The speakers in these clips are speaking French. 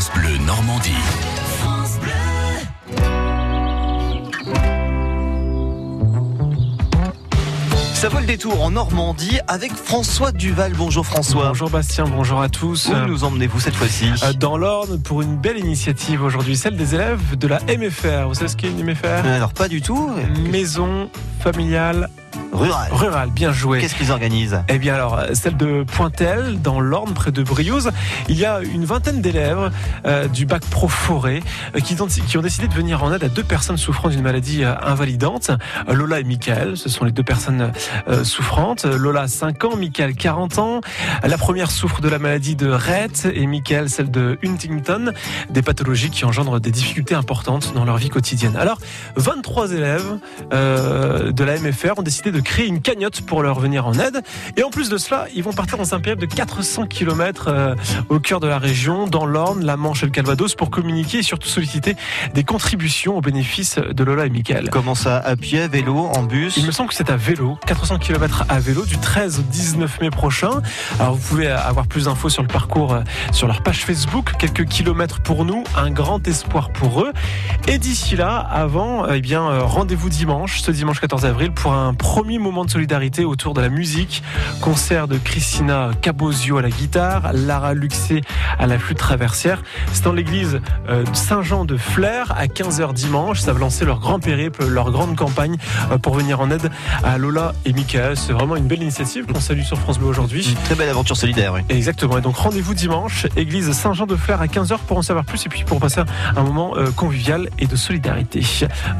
France Bleu Normandie. Ça vaut le détour en Normandie avec François Duval. Bonjour François. Bonjour Bastien, bonjour à tous. Où nous emmenez-vous cette fois-ci Euh, Dans l'Orne pour une belle initiative aujourd'hui, celle des élèves de la MFR. Vous savez ce qu'est une MFR Alors pas du tout. Maison familiale Rural. rurale. Bien joué. Qu'est-ce qu'ils organisent? Eh bien alors, celle de Pointel, dans l'Orne, près de Briouze, il y a une vingtaine d'élèves euh, du bac pro forêt euh, qui, ont, qui ont décidé de venir en aide à deux personnes souffrant d'une maladie euh, invalidante, Lola et Michael. Ce sont les deux personnes souffrantes. Lola, 5 ans, Michael, 40 ans. La première souffre de la maladie de Rett et Michael, celle de Huntington, des pathologies qui engendrent des difficultés importantes dans leur vie quotidienne. Alors, 23 élèves de la MFR ont décidé de créer une cagnotte pour leur venir en aide. Et en plus de cela, ils vont partir dans un périple de 400 km euh, au cœur de la région, dans l'Orne, la Manche et le Calvados, pour communiquer et surtout solliciter des contributions au bénéfice de Lola et Michael. Comment ça À pied, à vélo, en bus? Il me semble que c'est à vélo, 400 km à vélo du 13 au 19 mai prochain. Alors vous pouvez avoir plus d'infos sur le parcours euh, sur leur page Facebook. Quelques kilomètres pour nous, un grand espoir pour eux. Et d'ici là, avant, euh, eh bien euh, rendez-vous dimanche, ce dimanche 14 avril, pour un premier moment de solidarité autour de la musique. Concert de Christina Cabozio à la guitare, Lara Luxé à la flûte traversière. C'est dans l'église euh, Saint-Jean de Flers à 15h dimanche. Ça va lancer leur grand périple, leur grande campagne euh, pour venir en aide à Lola et Michael. C'est vraiment une belle initiative qu'on salue sur France Bleu aujourd'hui. Une très belle aventure solidaire, oui. Exactement. Et donc rendez-vous dimanche, église Saint-Jean de Flers à 15h pour en savoir plus et puis pour passer un moment euh, convivial et de solidarité.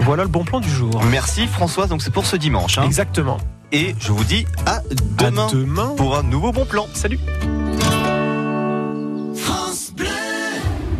Voilà le bon plan du jour. Merci François, donc c'est pour ce dimanche. hein. Exactement. Et je vous dis à demain, À demain. pour un nouveau bon plan. Salut.